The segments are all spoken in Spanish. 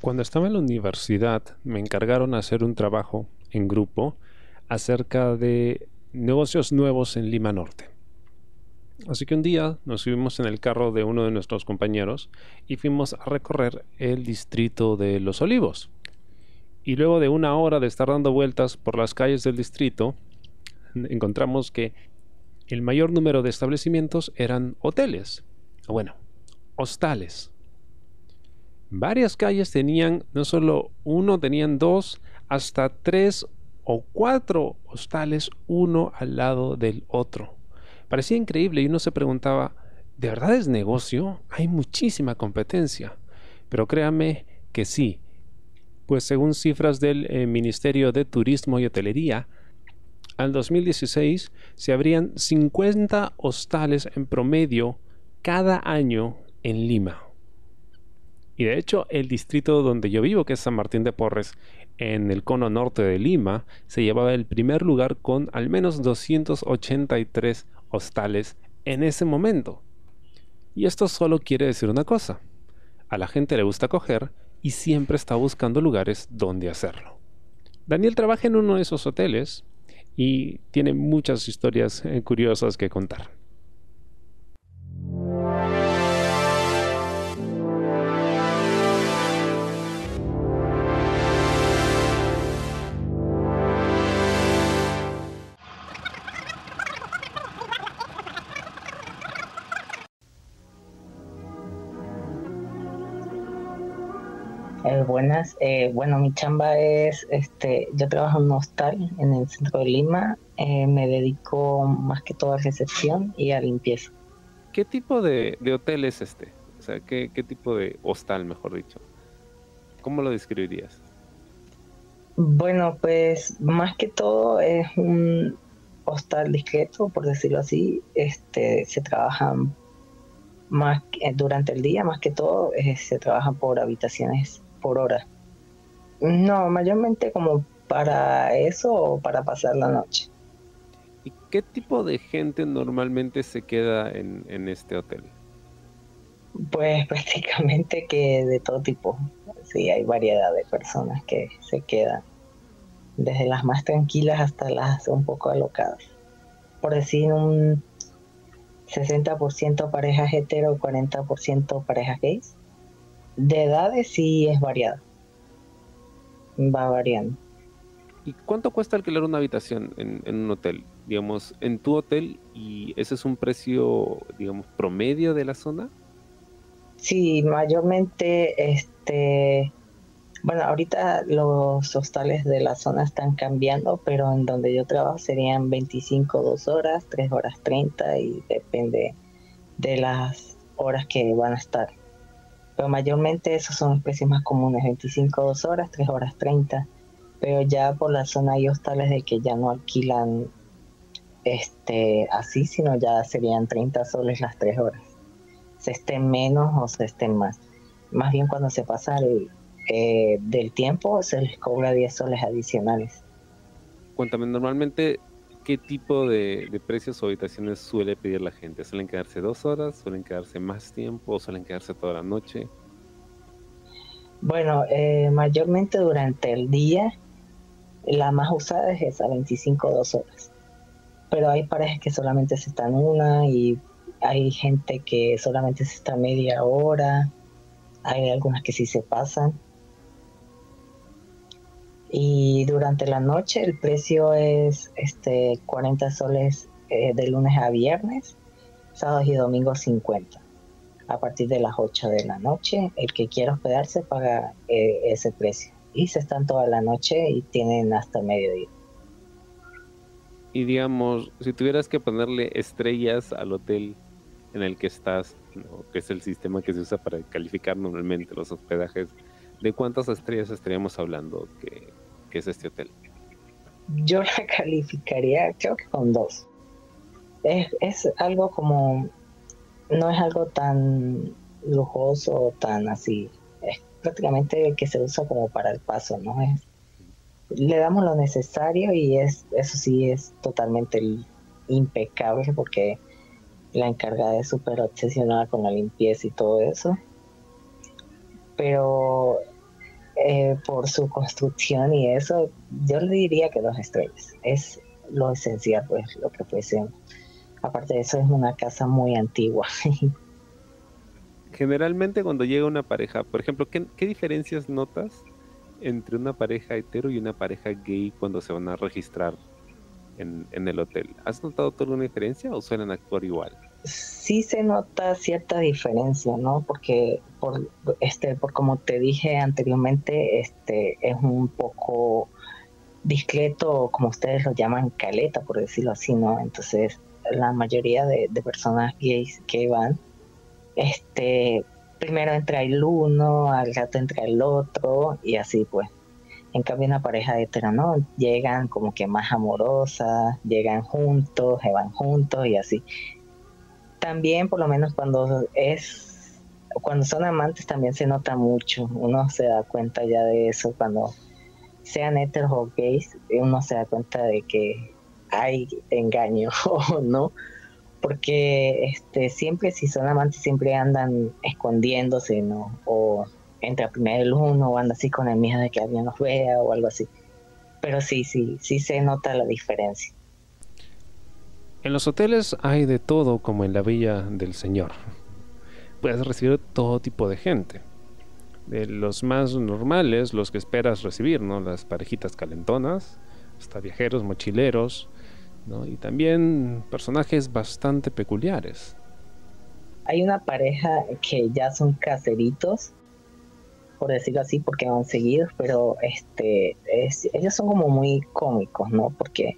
Cuando estaba en la universidad me encargaron hacer un trabajo en grupo acerca de negocios nuevos en Lima Norte. Así que un día nos subimos en el carro de uno de nuestros compañeros y fuimos a recorrer el distrito de Los Olivos. Y luego de una hora de estar dando vueltas por las calles del distrito, encontramos que el mayor número de establecimientos eran hoteles, bueno, hostales. Varias calles tenían no solo uno, tenían dos, hasta tres o cuatro hostales uno al lado del otro. Parecía increíble y uno se preguntaba, ¿de verdad es negocio? Hay muchísima competencia. Pero créame que sí, pues según cifras del eh, Ministerio de Turismo y Hotelería, al 2016 se abrían 50 hostales en promedio cada año en Lima. Y de hecho, el distrito donde yo vivo, que es San Martín de Porres, en el cono norte de Lima, se llevaba el primer lugar con al menos 283 hostales en ese momento. Y esto solo quiere decir una cosa. A la gente le gusta coger y siempre está buscando lugares donde hacerlo. Daniel trabaja en uno de esos hoteles y tiene muchas historias eh, curiosas que contar. Buenas, eh, bueno, mi chamba es, este, yo trabajo en un hostal en el centro de Lima, eh, me dedico más que todo a recepción y a limpieza. ¿Qué tipo de, hotel es este? O sea, ¿qué, ¿qué, tipo de hostal, mejor dicho? ¿Cómo lo describirías? Bueno, pues más que todo es un hostal discreto, por decirlo así. Este, se trabajan más durante el día, más que todo, se trabajan por habitaciones por hora. No, mayormente como para eso o para pasar la noche. ¿Y qué tipo de gente normalmente se queda en, en este hotel? Pues prácticamente que de todo tipo. Sí, hay variedad de personas que se quedan. Desde las más tranquilas hasta las un poco alocadas. Por decir un 60% parejas hetero, 40% parejas gays de edades sí es variada. Va variando. ¿Y cuánto cuesta alquilar una habitación en, un hotel? Digamos, en tu hotel, ¿y ese es un precio, digamos, promedio de la zona? Sí, mayormente, este, bueno, ahorita los hostales de la zona están cambiando, pero en donde yo trabajo serían 25 dos horas, 3 horas 30 y depende de las horas que van a estar pero mayormente esos son los precios más comunes, 25 2 horas, 3 horas 30, pero ya por la zona hay hostales de que ya no alquilan este así, sino ya serían 30 soles las 3 horas, se estén menos o se estén más. Más bien cuando se pasa el, eh, del tiempo se les cobra 10 soles adicionales. Cuéntame, normalmente qué tipo de, precios o habitaciones suele pedir la gente? ¿Suelen quedarse dos horas? ¿Suelen quedarse más tiempo? ¿O suelen quedarse toda la noche? Bueno, eh, mayormente durante el día, la más usada es esa, 25 dos horas. Pero hay parejas que solamente se están una y hay gente que solamente se está media hora. Hay algunas que sí se pasan. Y durante la noche el precio es este 40 soles eh, de lunes a viernes, sábados y domingos 50. A partir de las 8 de la noche, el que quiera hospedarse paga eh, ese precio. Y se están toda la noche y tienen hasta mediodía. Y digamos, si tuvieras que ponerle estrellas al hotel en el que estás, que es el sistema que se usa para calificar normalmente los hospedajes, ¿de cuántas estrellas estaríamos hablando que, es este hotel? Yo la calificaría, creo que con dos. Es, algo como, no es algo tan lujoso, tan así, es prácticamente que se usa como para el paso, ¿no? Es, le damos lo necesario y es eso sí es totalmente impecable porque la encargada es súper obsesionada con la limpieza y todo eso. Pero eh, por su construcción y eso, yo le diría que dos estrellas. Es lo esencial, pues, lo que fuese. Aparte de eso, es una casa muy antigua. Generalmente cuando llega una pareja, por ejemplo, ¿qué, ¿qué, diferencias notas entre una pareja hetero y una pareja gay cuando se van a registrar en, en el hotel? ¿Has notado toda una diferencia o suelen actuar igual? Sí se nota cierta diferencia, ¿no? Porque por este, por como te dije anteriormente, este es un poco discreto, como ustedes lo llaman, caleta, por decirlo así, ¿no? Entonces, la mayoría de, personas gays que van, este, primero entra el uno, al rato entra el otro, y así pues. En cambio, una pareja hetero, ¿no? Llegan como que más amorosas, llegan juntos, se van juntos y así también por lo menos cuando es cuando son amantes también se nota mucho. Uno se da cuenta ya de eso cuando sean heteros o gays uno se da cuenta de que hay engaño o no porque este siempre si son amantes siempre andan escondiéndose no o entra primero el uno o anda así con el miedo de que alguien los vea o algo así. Pero sí sí sí se nota la diferencia en los hoteles hay de todo como en la Villa del Señor. Puedes recibir todo tipo de gente. De los más normales, los que esperas recibir, ¿no? Las parejitas calentonas, hasta viajeros, mochileros, ¿no? Y también personajes bastante peculiares. Hay una pareja que ya son caseritos, por decirlo así, porque van seguidos, pero este, ellos son como muy cómicos, ¿no? Porque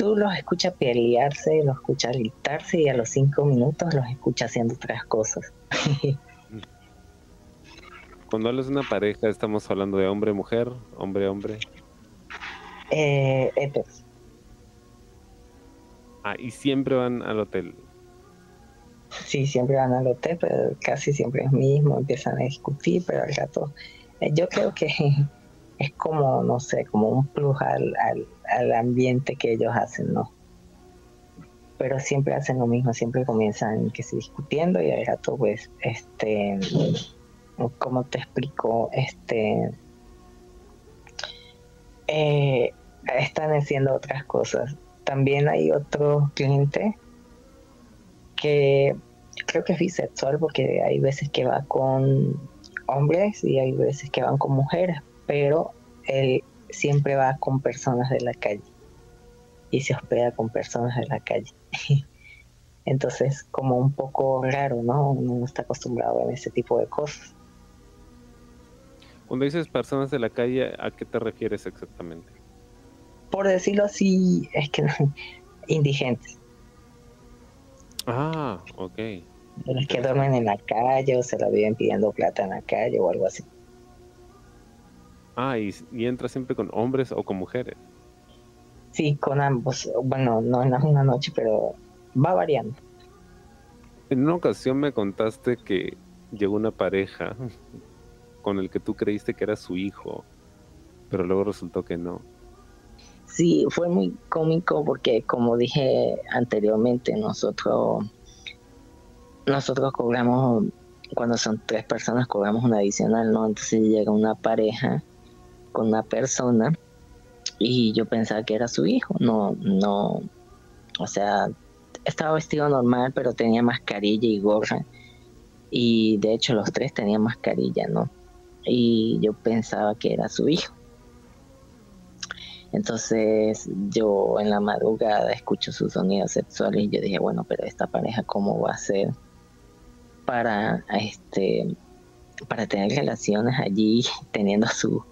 tú los escuchas pelearse, los escuchas gritarse y a los cinco minutos los escuchas haciendo otras cosas. Cuando hablas de una pareja, estamos hablando de hombre-mujer, hombre-hombre. Eh, Ah, y siempre van al hotel. Sí, siempre van al hotel, pero casi siempre es mismo, empiezan a discutir, pero al rato. Eh, yo creo que es como, no sé, como un plus al, al, ambiente que ellos hacen, ¿no? Pero siempre hacen lo mismo, siempre comienzan que se discutiendo y al rato, pues, este, ¿cómo te explico? Este, eh, están haciendo otras cosas. También hay otro cliente que creo que es bisexual porque hay veces que va con hombres y hay veces que van con mujeres, pero él siempre va con personas de la calle y se hospeda con personas de la calle. Entonces, como un poco raro, ¿no? Uno no está acostumbrado a ese tipo de cosas. Cuando dices personas de la calle, ¿a qué te refieres exactamente? Por decirlo así, es que indigentes. Ah, ok. Los que duermen en la calle o se la viven pidiendo plata en la calle o algo así. Ah, y, entra siempre con hombres o con mujeres. Sí, con ambos. Bueno, no en una noche, pero va variando. En una ocasión me contaste que llegó una pareja con el que tú creíste que era su hijo, pero luego resultó que no. Sí, fue muy cómico porque como dije anteriormente, nosotros nosotros cobramos cuando son tres personas cobramos una adicional, ¿no? Entonces llega una pareja con una persona y yo pensaba que era su hijo, no, no, o sea, estaba vestido normal, pero tenía mascarilla y gorra. Y de hecho los tres tenían mascarilla, ¿no? Y yo pensaba que era su hijo. Entonces yo en la madrugada escucho sus sonidos sexuales y yo dije, bueno, pero esta pareja cómo va a ser para este para tener relaciones allí teniendo su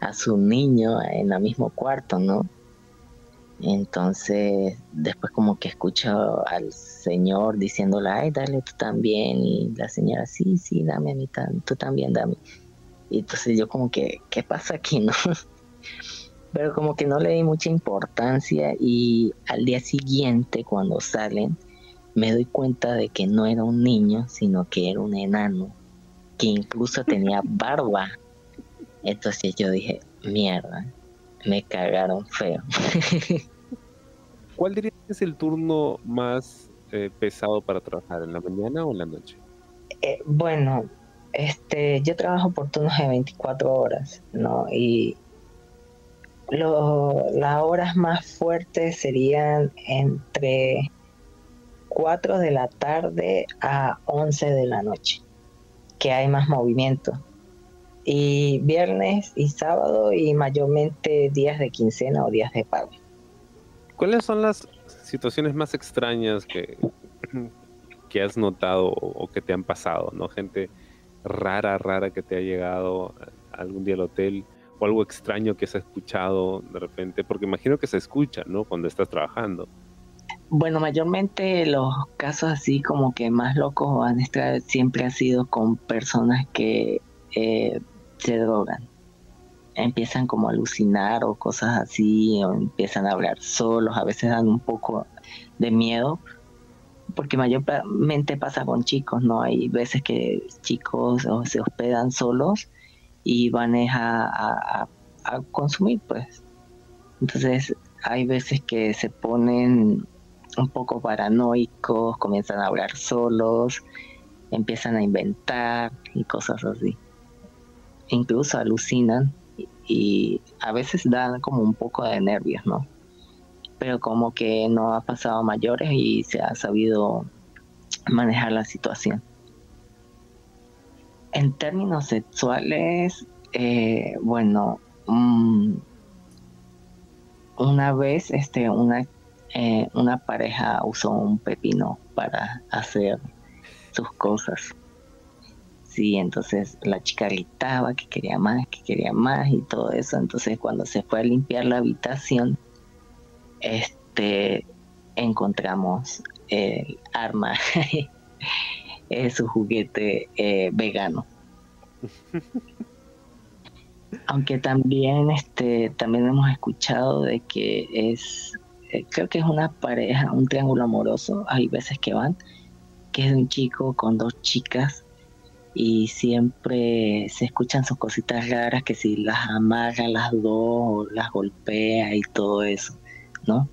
a su niño en el mismo cuarto, ¿no? Entonces, después como que escucho al señor diciéndole, ay, dale tú también. Y la señora, sí, sí, dame a mí, tú también dame. Y entonces yo como que, ¿qué pasa aquí, no? Pero como que no le di mucha importancia y al día siguiente cuando salen, me doy cuenta de que no era un niño, sino que era un enano, que incluso tenía barba. Entonces yo dije, mierda, me cagaron feo. ¿Cuál dirías que es el turno más eh, pesado para trabajar, en la mañana o en la noche? Eh, bueno, este, yo trabajo por turnos de 24 horas, ¿no? Y las horas más fuertes serían entre 4 de la tarde a 11 de la noche, que hay más movimiento. Y viernes y sábado y mayormente días de quincena o días de pago. ¿Cuáles son las situaciones más extrañas que, que has notado o que te han pasado? ¿no? Gente rara, rara que te ha llegado algún día al hotel o algo extraño que se ha escuchado de repente, porque imagino que se escucha, ¿no? Cuando estás trabajando. Bueno, mayormente los casos así como que más locos han estado siempre ha sido con personas que eh, se drogan. Empiezan como a alucinar o cosas así, o empiezan a hablar solos, a veces dan un poco de miedo, porque mayormente pasa con chicos, ¿no? Hay veces que chicos se hospedan solos y van a, a, consumir, pues. Entonces, hay veces que se ponen un poco paranoicos, comienzan a hablar solos, empiezan a inventar y cosas así. Incluso alucinan y a veces dan como un poco de nervios, ¿no? pero como que no ha pasado mayores y se ha sabido manejar la situación. En términos sexuales, eh, bueno, mm, una vez este, una, eh, una pareja usó un pepino para hacer sus cosas. Sí, entonces la chica gritaba que quería más, que quería más y todo eso. Entonces cuando se fue a limpiar la habitación, este, encontramos el arma, es su juguete eh, vegano. Aunque también, este, también hemos escuchado de que es, eh, creo que es una pareja, un triángulo amoroso, hay veces que van, que es un chico con dos chicas y siempre se escuchan sus cositas raras que si las amarra las dos las golpea y todo eso. ¿no?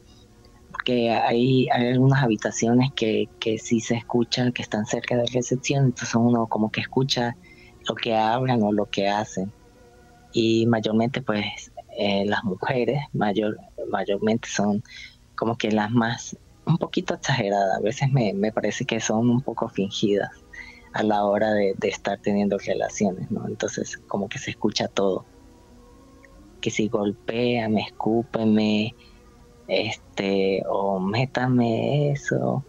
Porque hay, hay algunas habitaciones que, que sí se escuchan, que están cerca de recepción, entonces uno como que escucha lo que hablan o lo que hacen. Y mayormente pues eh, las mujeres mayor, mayormente son como que las más un poquito exageradas, a veces me, me parece que son un poco fingidas a la hora de, de, estar teniendo relaciones, ¿no? Entonces como que se escucha todo. Que si golpea, me escupe, me, este, o métame eso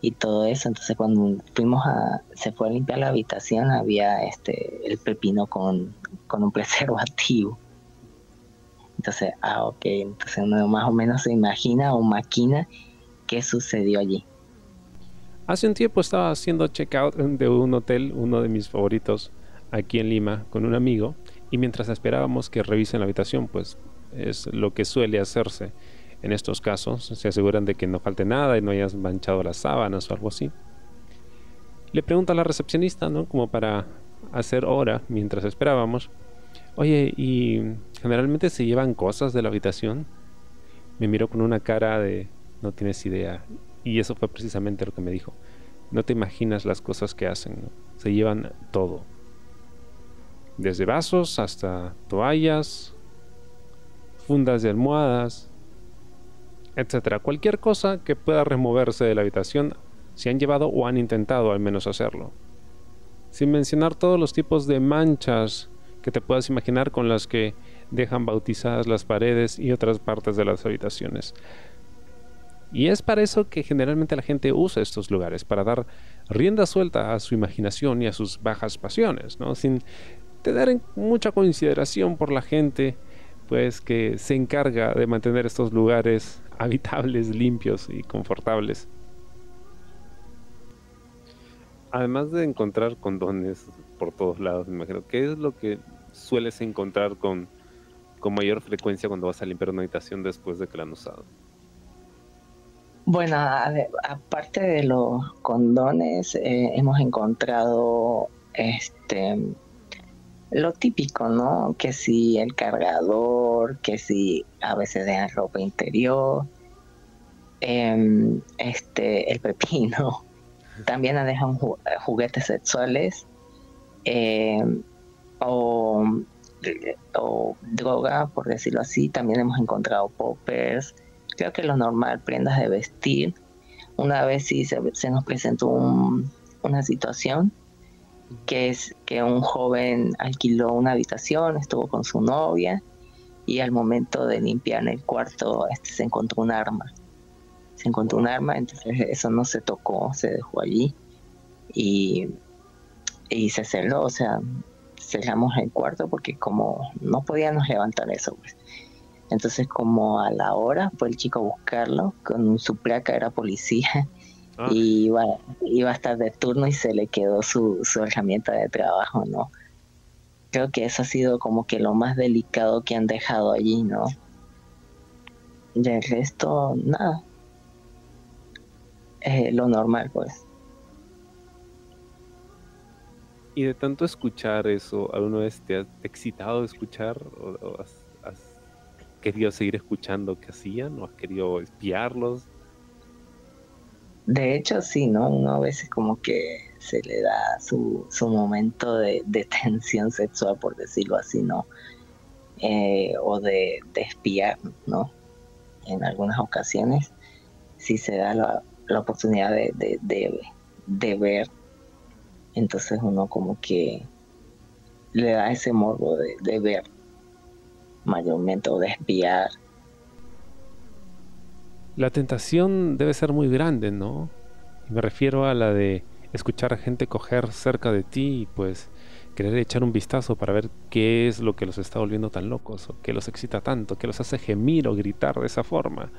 y todo eso. Entonces cuando fuimos a, se fue a limpiar la habitación, había este, el pepino con, con un preservativo. Entonces, ah, ok, entonces uno más o menos se imagina o maquina qué sucedió allí. Hace un tiempo estaba haciendo checkout de un hotel, uno de mis favoritos, aquí en Lima, con un amigo, y mientras esperábamos que revisen la habitación, pues es lo que suele hacerse en estos casos, se aseguran de que no falte nada y no hayas manchado las sábanas o algo así. Le pregunta a la recepcionista, ¿no? Como para hacer hora mientras esperábamos. Oye, ¿y generalmente se llevan cosas de la habitación? Me miró con una cara de no tienes idea. Y eso fue precisamente lo que me dijo. No te imaginas las cosas que hacen. Se llevan todo. Desde vasos hasta toallas, fundas de almohadas, etcétera. Cualquier cosa que pueda removerse de la habitación, se han llevado o han intentado al menos hacerlo. Sin mencionar todos los tipos de manchas que te puedas imaginar con las que dejan bautizadas las paredes y otras partes de las habitaciones. Y es para eso que generalmente la gente usa estos lugares, para dar rienda suelta a su imaginación y a sus bajas pasiones, ¿no? sin tener mucha consideración por la gente pues que se encarga de mantener estos lugares habitables, limpios y confortables. Además de encontrar condones por todos lados, me imagino, ¿qué es lo que sueles encontrar con, con mayor frecuencia cuando vas a limpiar una habitación después de que la han usado? Bueno, aparte de los condones, eh, hemos encontrado este lo típico, ¿no? Que si el cargador, que si a veces dejan ropa interior, em, este, el pepino, también dejan juguetes sexuales eh, o, o, droga, por decirlo así. También hemos encontrado poppers. Creo que lo normal, prendas de vestir. Una vez sí se, nos presentó una situación que es que un joven alquiló una habitación, estuvo con su novia y al momento de limpiar el cuarto este, se encontró un arma. Se encontró un arma, entonces eso no se tocó, se dejó allí y, y se cerró, o sea, cerramos el cuarto porque como no podíamos levantar eso, pues. Entonces como a la hora fue el chico a buscarlo, con su placa era policía Ah. Y iba, iba a estar de turno y se le quedó su, su herramienta de trabajo, ¿no? Creo que eso ha sido como que lo más delicado que han dejado allí, ¿no? Y el resto, nada. Eh, lo normal, pues. Y de tanto escuchar eso, ¿alguna vez te has excitado escuchar o, has, querido seguir escuchando qué hacían o has querido espiarlos? De hecho, sí, ¿no? Uno a veces como que se le da su, su momento de, tensión sexual, por decirlo así, ¿no? Eh, o de, espiar, ¿no? En algunas ocasiones sí se da la, oportunidad de, de, ver. Entonces uno como que le da ese morbo de, ver mayormente o de espiar la tentación debe ser muy grande, ¿no? me refiero a la de escuchar a gente coger cerca de ti y pues querer echar un vistazo para ver qué es lo que los está volviendo tan locos, o qué los excita tanto, qué los hace gemir o gritar de esa forma.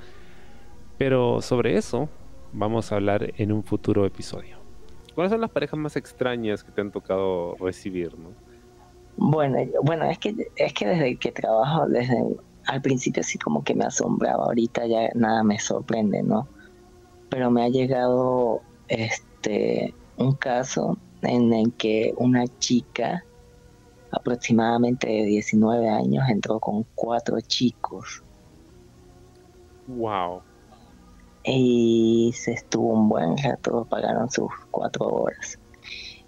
Pero sobre eso vamos a hablar en un futuro episodio. ¿Cuáles son las parejas más extrañas que te han tocado recibir, no? Bueno, bueno, es que es que desde que trabajo desde al principio así como que me asombraba, ahorita ya nada me sorprende, ¿no? Pero me ha llegado este un caso en el que una chica aproximadamente de 19 años entró con cuatro chicos. Wow. Y se estuvo un buen rato, pagaron sus cuatro horas.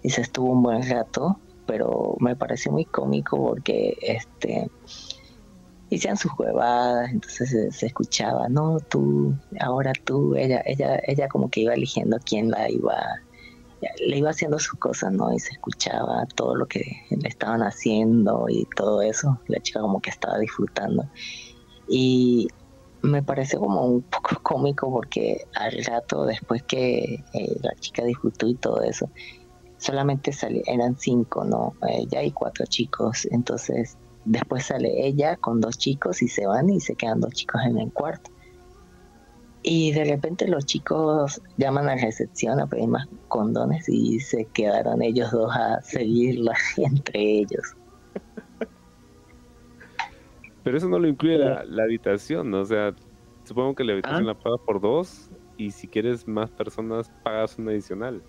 Y se estuvo un buen rato, pero me pareció muy cómico porque este hacían sus huevadas, entonces se, escuchaba, no, tú, ahora tú, ella, ella, ella como que iba eligiendo quién la iba, le iba haciendo sus cosas, ¿no? Y se escuchaba todo lo que le estaban haciendo y todo eso, la chica como que estaba disfrutando. Y me pareció como un poco cómico porque al rato después que eh, la chica disfrutó y todo eso, solamente eran cinco, ¿no? Eh, ya hay cuatro chicos, entonces Después sale ella con dos chicos y se van y se quedan dos chicos en el cuarto. Y de repente los chicos llaman a la recepción a pedir más condones y se quedaron ellos dos a seguirla entre ellos. Pero eso no lo incluye la, habitación, ¿no? O sea, supongo que la habitación ah. la pagas por dos y si quieres más personas pagas una adicional.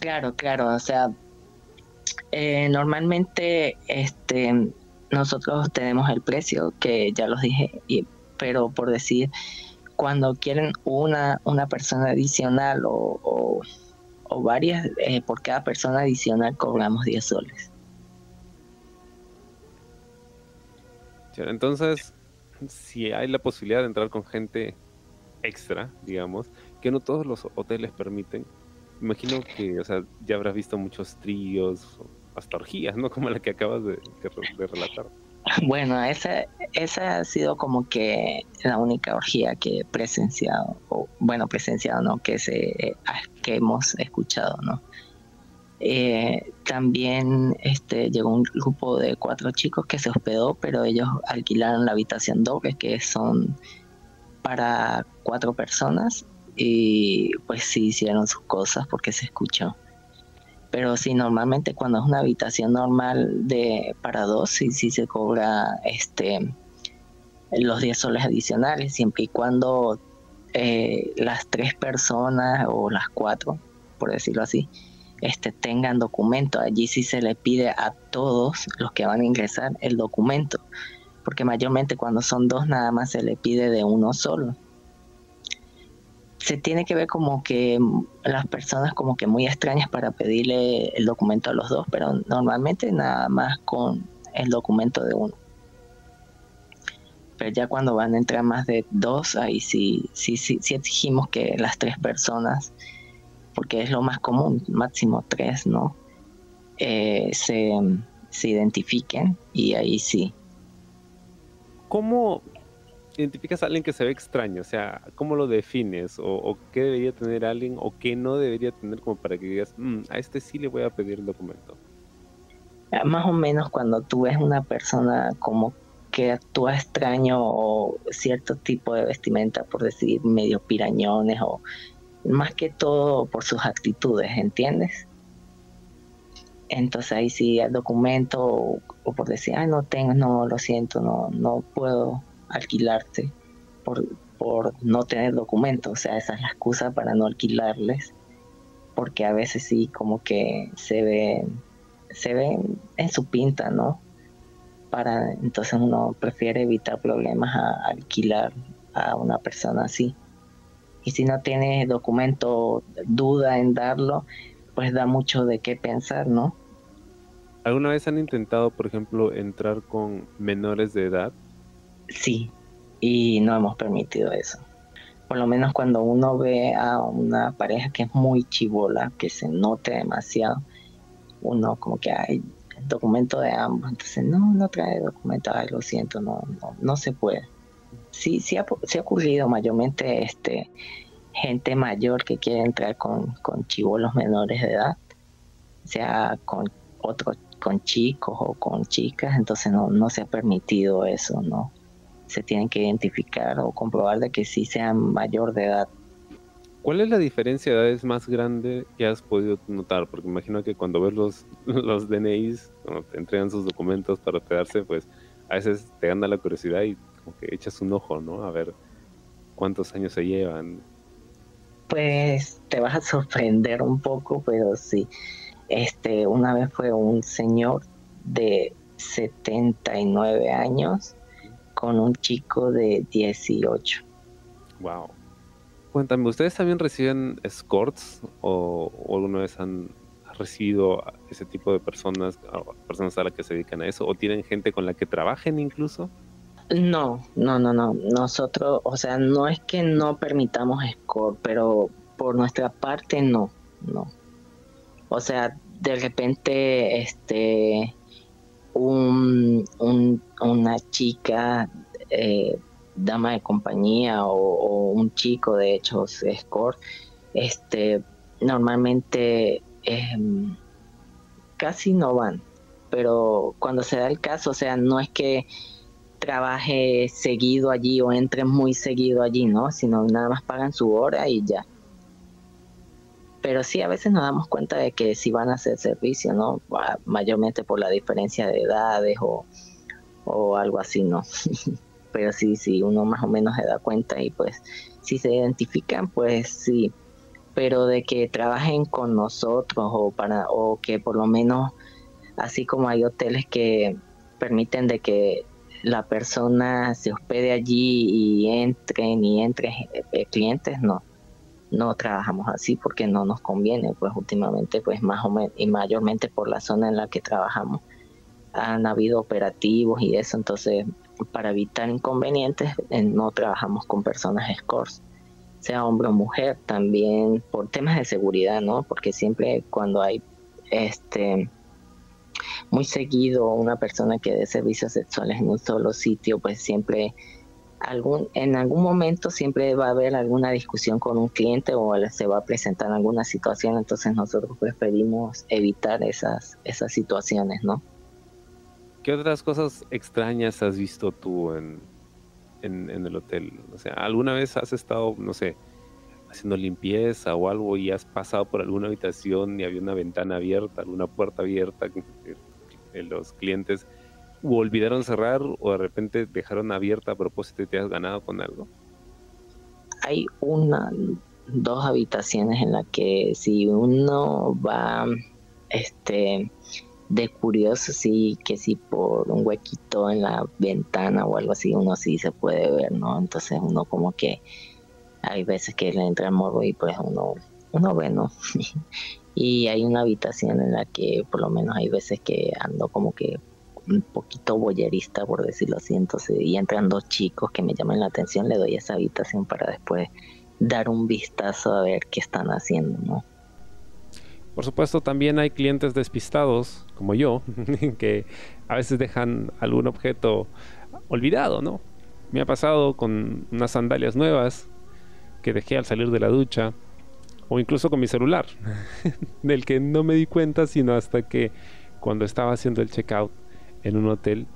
Claro, claro, o sea, eh, normalmente este, nosotros tenemos el precio, que ya los dije, pero por decir, cuando quieren una, una persona adicional o, varias, eh, por cada persona adicional cobramos 10 soles. Entonces, si hay la posibilidad de entrar con gente extra, digamos, que no todos los hoteles permiten, imagino que, o sea, ya habrás visto muchos tríos, hasta orgías, ¿no? Como la que acabas de, relatar. Bueno, esa, esa ha sido como que la única orgía que he presenciado, o bueno, presenciado, ¿no? Que, se, que hemos escuchado, ¿no? Eh, también este, llegó un grupo de cuatro chicos que se hospedó, pero ellos alquilaron la habitación doble, que son para cuatro personas, y pues sí hicieron sus cosas porque se escuchó. Pero sí, normalmente cuando es una habitación normal de para dos, sí, sí se cobra este los 10 soles adicionales, siempre y cuando eh, las tres personas o las cuatro, por decirlo así, este, tengan documento. Allí sí se le pide a todos los que van a ingresar el documento, porque mayormente cuando son dos nada más se le pide de uno solo se tiene que ver como que las personas como que muy extrañas para pedirle el documento a los dos, pero normalmente nada más con el documento de uno. Pero ya cuando van a entrar más de dos, ahí sí, sí, sí, sí exigimos que las tres personas, porque es lo más común, máximo tres, ¿no? Eh, se, se identifiquen y ahí sí. ¿Cómo identificas a alguien que se ve extraño? O sea, ¿cómo lo defines? ¿O, qué debería tener alguien o qué no debería tener como para que digas, mm, a este sí le voy a pedir el documento? Ah, más o menos cuando tú ves una persona como que actúa extraño o cierto tipo de vestimenta, por decir, medio pirañones o más que todo por sus actitudes, ¿entiendes? Entonces ahí sí el documento o, por decir, ah, no tengo, no, lo siento, no, no puedo alquilarte por, por no tener documento. O sea, esa es la excusa para no alquilarles, porque a veces sí como que se ven, se ven en su pinta, ¿no? Para, entonces uno prefiere evitar problemas a alquilar a una persona así. Y si no tiene documento, duda en darlo, pues da mucho de qué pensar, ¿no? ¿Alguna vez han intentado, por ejemplo, entrar con menores de edad Sí, y no hemos permitido eso. Por lo menos cuando uno ve a una pareja que es muy chivola, que se note demasiado, uno como que hay documento de ambos, entonces no, no trae documento, ay, lo siento, no, no, no se puede. Sí, sí ha, sí ha ocurrido mayormente este gente mayor que quiere entrar con, con chivolos menores de edad, sea con otros con chicos o con chicas, entonces no, no se ha permitido eso, ¿no? Se tienen que identificar o comprobar de que sí sean mayor de edad. ¿Cuál es la diferencia de edades más grande que has podido notar? Porque imagino que cuando ves los, los DNIs, cuando te entregan sus documentos para quedarse, pues a veces te gana la curiosidad y como que echas un ojo, ¿no? A ver cuántos años se llevan. Pues te vas a sorprender un poco, pero sí. Este, una vez fue un señor de 79 años con un chico de 18. Wow. Cuéntame, ¿ustedes también reciben escorts o, alguna vez han recibido ese tipo de personas, personas a las que se dedican a eso, o tienen gente con la que trabajen incluso? No, no, no, no. Nosotros, o sea, no es que no permitamos escort, pero por nuestra parte no, no. O sea, de repente, este, un, una chica, eh, dama de compañía o, un chico, de hecho, escort, este, normalmente em, casi no van, pero cuando se da el caso, o sea, no es que trabaje seguido allí o entre muy seguido allí, ¿no? Sino nada más pagan su hora y ya pero sí a veces nos damos cuenta de que si van a hacer servicio, ¿no? Mayormente por la diferencia de edades o, algo así, ¿no? pero sí, sí, uno más o menos se da cuenta y pues si se identifican, pues sí, pero de que trabajen con nosotros o para o que por lo menos así como hay hoteles que permiten de que la persona se hospede allí y entren y entre eh, clientes, no no trabajamos así porque no nos conviene, pues últimamente, pues más o menos, y mayormente por la zona en la que trabajamos, han habido operativos y eso, entonces para evitar inconvenientes eh, no trabajamos con personas scores, sea hombre o mujer, también por temas de seguridad, ¿no? Porque siempre cuando hay este muy seguido una persona que dé servicios sexuales en un solo sitio, pues siempre algún, en algún momento siempre va a haber alguna discusión con un cliente o se va a presentar alguna situación, entonces nosotros preferimos evitar esas, esas situaciones, ¿no? ¿Qué otras cosas extrañas has visto tú en, en, el hotel? O sea, ¿alguna vez has estado, no sé, haciendo limpieza o algo y has pasado por alguna habitación y había una ventana abierta, alguna puerta abierta, los clientes o olvidaron cerrar o de repente dejaron abierta a propósito y te has ganado con algo? Hay una, dos habitaciones en las que si uno va este de curioso sí que si por un huequito en la ventana o algo así uno sí se puede ver no entonces uno como que hay veces que le entra el morbo y pues uno, uno ve, ¿no? y hay una habitación en la que por lo menos hay veces que ando como que un poquito boyerista, por decirlo así, entonces, y entran dos chicos que me llaman la atención, le doy esa habitación para después dar un vistazo a ver qué están haciendo, ¿no? Por supuesto, también hay clientes despistados, como yo, que a veces dejan algún objeto olvidado, ¿no? Me ha pasado con unas sandalias nuevas que dejé al salir de la ducha, o incluso con mi celular, del que no me di cuenta sino hasta que cuando estaba haciendo el checkout en un hotel,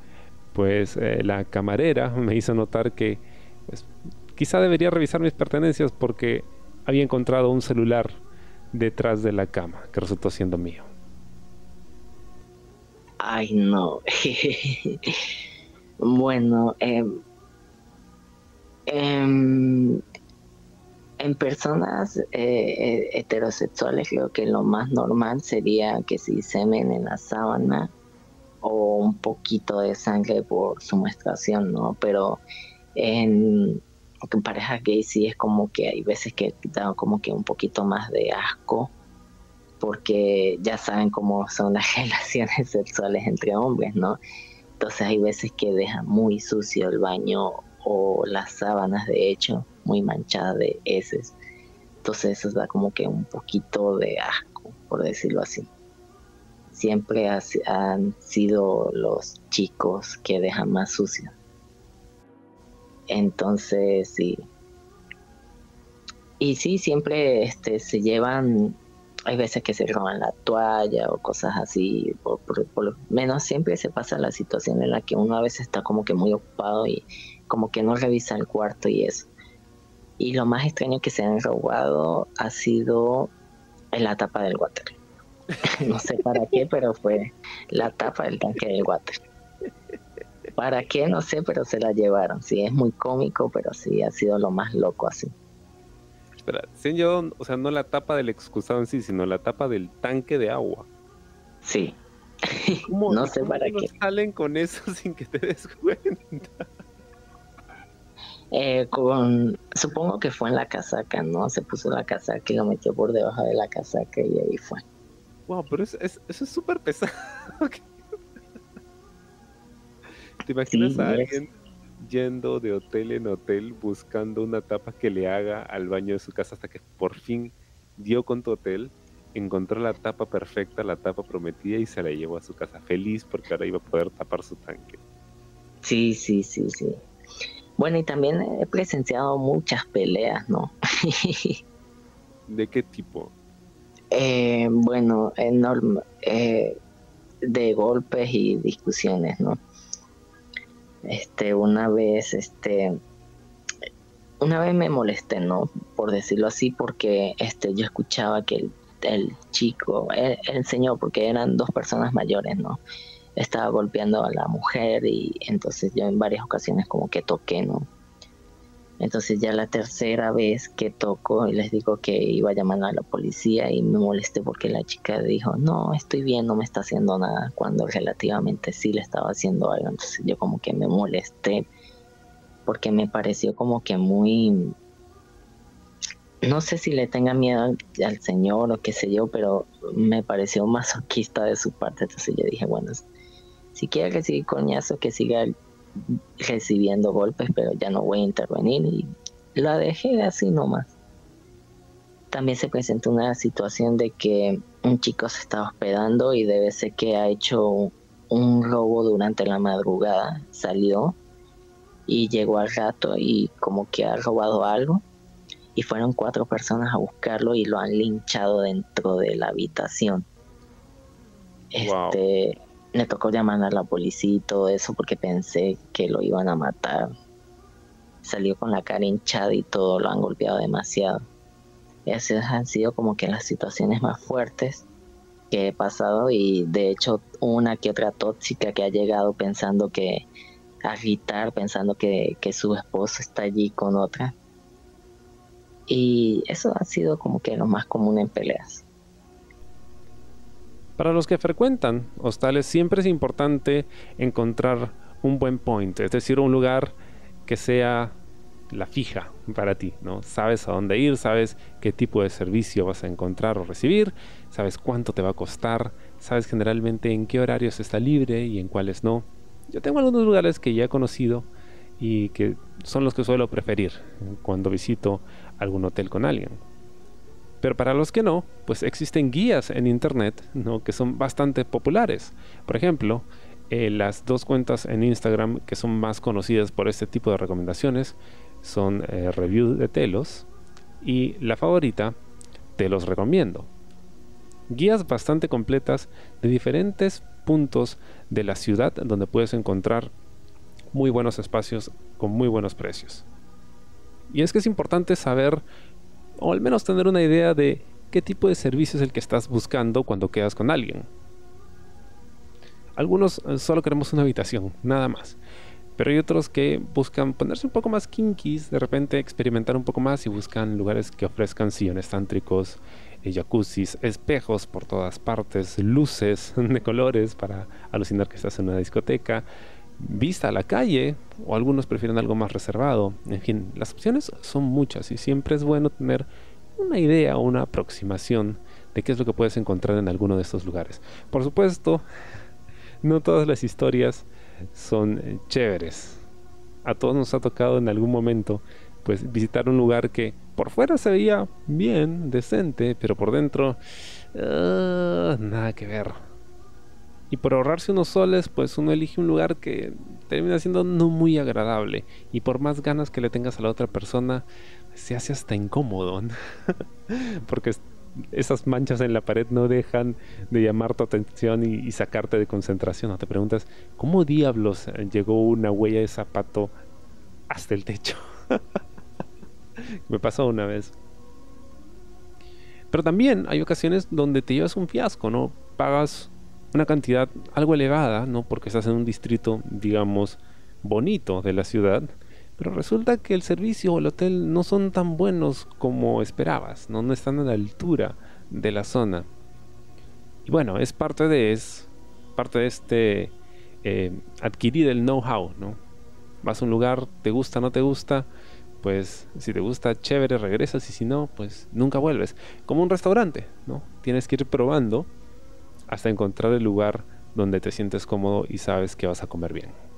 pues eh, la camarera me hizo notar que pues, quizá debería revisar mis pertenencias porque había encontrado un celular detrás de la cama que resultó siendo mío. Ay, no. bueno, eh, en personas eh, heterosexuales creo que lo más normal sería que si semen en la sábana o un poquito de sangre por su menstruación, ¿no? Pero en parejas gay sí es como que hay veces que da como que un poquito más de asco porque ya saben cómo son las relaciones sexuales entre hombres, ¿no? Entonces hay veces que deja muy sucio el baño o las sábanas de hecho muy manchadas de heces. Entonces eso da como que un poquito de asco, por decirlo así siempre han sido los chicos que dejan más sucio. Entonces, sí. Y sí, siempre este, se llevan, hay veces que se roban la toalla o cosas así, por, lo menos siempre se pasa la situación en la que uno a veces está como que muy ocupado y como que no revisa el cuarto y eso. Y lo más extraño que se han robado ha sido en la tapa del water. no sé para qué, pero fue la tapa del tanque del water. ¿Para qué? No sé, pero se la llevaron. Sí, es muy cómico, pero sí ha sido lo más loco así. Espera, señor, o sea, no la tapa del excusado en sí, sino la tapa del tanque de agua. Sí. no sé para qué. salen con eso sin que te des cuenta? Eh, con, supongo que fue en la casaca, ¿no? Se puso la casaca y lo metió por debajo de la casaca y ahí fue. Wow, pero es, eso es súper pesado. ¿Te imaginas a alguien yendo de hotel en hotel buscando una tapa que le haga al baño de su casa hasta que por fin dio con tu hotel, encontró la tapa perfecta, la tapa prometida y se la llevó a su casa feliz porque ahora iba a poder tapar su tanque? Sí, sí, sí, sí. Bueno, y también he presenciado muchas peleas, ¿no? ¿De qué tipo? Eh, bueno, enorme, eh, de golpes y discusiones, ¿no? Este, una vez, este, una vez me molesté, ¿no? Por decirlo así, porque este, yo escuchaba que el, chico, el, el, señor, porque eran dos personas mayores, ¿no? Estaba golpeando a la mujer y entonces yo en varias ocasiones como que toqué, ¿no? Entonces ya la tercera vez que toco les digo que iba a llamar a la policía y me molesté porque la chica dijo, no, estoy bien, no me está haciendo nada, cuando relativamente sí le estaba haciendo algo. Entonces yo como que me molesté porque me pareció como que muy... No sé si le tenga miedo al, señor o qué sé yo, pero me pareció masoquista de su parte. Entonces yo dije, bueno, si quiere recibir coñazo, que siga recibiendo golpes, pero ya no voy a intervenir y la dejé así nomás. También se presentó una situación de que un chico se estaba hospedando y debe ser que ha hecho un robo durante la madrugada. Salió y llegó al rato y como que ha robado algo. Y fueron cuatro personas a buscarlo y lo han linchado dentro de la habitación. Este, me tocó llamar a la policía y todo eso porque pensé que lo iban a matar. Salió con la cara hinchada y todo, lo han golpeado demasiado. Esas han sido como que las situaciones más fuertes que he pasado y de hecho una que otra tóxica que ha llegado pensando que a gritar, pensando que, que su esposo está allí con otra. Y eso ha sido como que lo más común en peleas. Para los que frecuentan hostales siempre es importante encontrar un buen point, es decir, un lugar que sea la fija para ti, ¿no? Sabes a dónde ir, sabes qué tipo de servicio vas a encontrar o recibir, sabes cuánto te va a costar, sabes generalmente en qué horarios está libre y en cuáles no. Yo tengo algunos lugares que ya he conocido y que son los que suelo preferir cuando visito algún hotel con alguien. Pero para los que no, pues existen guías en internet ¿no? que son bastante populares. Por ejemplo, eh, las dos cuentas en Instagram que son más conocidas por este tipo de recomendaciones son eh, Review de Telos y la favorita, Te los recomiendo. Guías bastante completas de diferentes puntos de la ciudad donde puedes encontrar muy buenos espacios con muy buenos precios. Y es que es importante saber, o al menos tener una idea de qué tipo de servicio es el que estás buscando cuando quedas con alguien. Algunos eh, solo queremos una habitación, nada más. Pero hay otros que buscan ponerse un poco más kinkies, de repente experimentar un poco más y buscan lugares que ofrezcan sillones tántricos, eh, jacuzzis, espejos por todas partes, luces de colores para alucinar que estás en una discoteca, vista a la calle, o algunos prefieren algo más reservado. En fin, las opciones son muchas y siempre es bueno tener una idea o una aproximación de qué es lo que puedes encontrar en alguno de estos lugares. Por supuesto, no todas las historias son eh, chéveres. A todos nos ha tocado en algún momento pues visitar un lugar que por fuera se veía bien, decente, pero por dentro ah, nada que ver. Y por ahorrarse unos soles, pues uno elige un lugar que termina siendo no muy agradable. Y por más ganas que le tengas a la otra persona, se hace hasta incómodo. Porque esas manchas en la pared no dejan de llamar tu atención y, sacarte de concentración. te preguntas, ¿cómo diablos llegó una huella de zapato hasta el techo? Me pasó una vez. Pero también hay ocasiones donde te llevas un fiasco, ¿no? Pagas una cantidad algo elevada, ¿no? Porque estás en un distrito, digamos, bonito de la ciudad pero resulta que el servicio o el hotel no son tan buenos como esperabas, no, están a la altura de la zona. Y bueno, es parte de, es parte de este eh, adquirir el know-how, ¿no? Vas a un lugar, te gusta, no te gusta, pues si te gusta, chévere, regresas y si no, pues nunca vuelves. Como un restaurante, ¿no? Tienes que ir probando hasta encontrar el lugar donde te sientes cómodo y sabes que vas a comer bien.